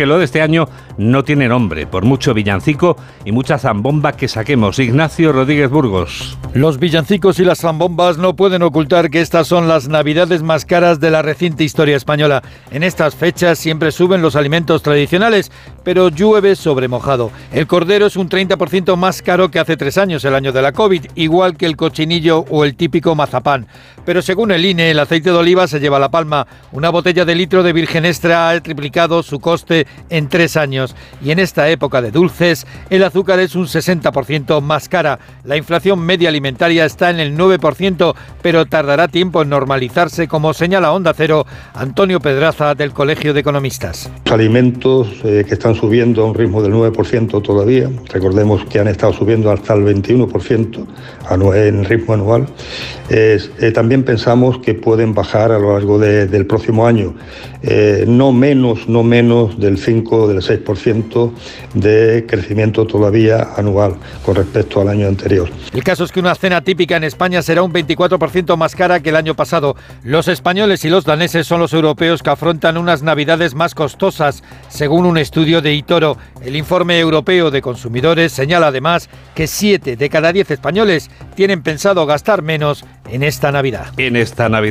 que lo de este año no tiene nombre, por mucho villancico y mucha zambomba que saquemos. Ignacio Rodríguez Burgos. Los villancicos y las zambombas no pueden ocultar que estas son las navidades más caras de la reciente historia española. En estas fechas siempre suben los alimentos tradicionales, pero llueve sobre mojado. El cordero es un 30% más caro que hace tres años, el año de la COVID, igual que el cochinillo o el típico mazapán. Pero según el INE, el aceite de oliva se lleva la palma. Una botella de litro de virgen extra ha triplicado su coste en tres años. Y en esta época de dulces, el azúcar es un 60% más cara. La inflación media alimentaria está en el 9%, pero tardará tiempo en normalizarse, como señala Onda Cero Antonio Pedraza del Colegio de Economistas. Los alimentos eh, que están subiendo a un ritmo del 9% todavía, recordemos que han estado subiendo hasta el 21% en ritmo anual, eh, también pensamos que pueden bajar a lo largo del próximo año, eh, no menos, no menos del 5, del 6% de crecimiento todavía anual con respecto al año anterior. El caso es que una cena típica en España será un 24% más cara que el año pasado. Los españoles y los daneses son los europeos que afrontan unas navidades más costosas, según un estudio de Itoro. El informe europeo de consumidores señala además que 7 de cada 10 españoles tienen pensado gastar menos en esta Navidad. En esta Navidad.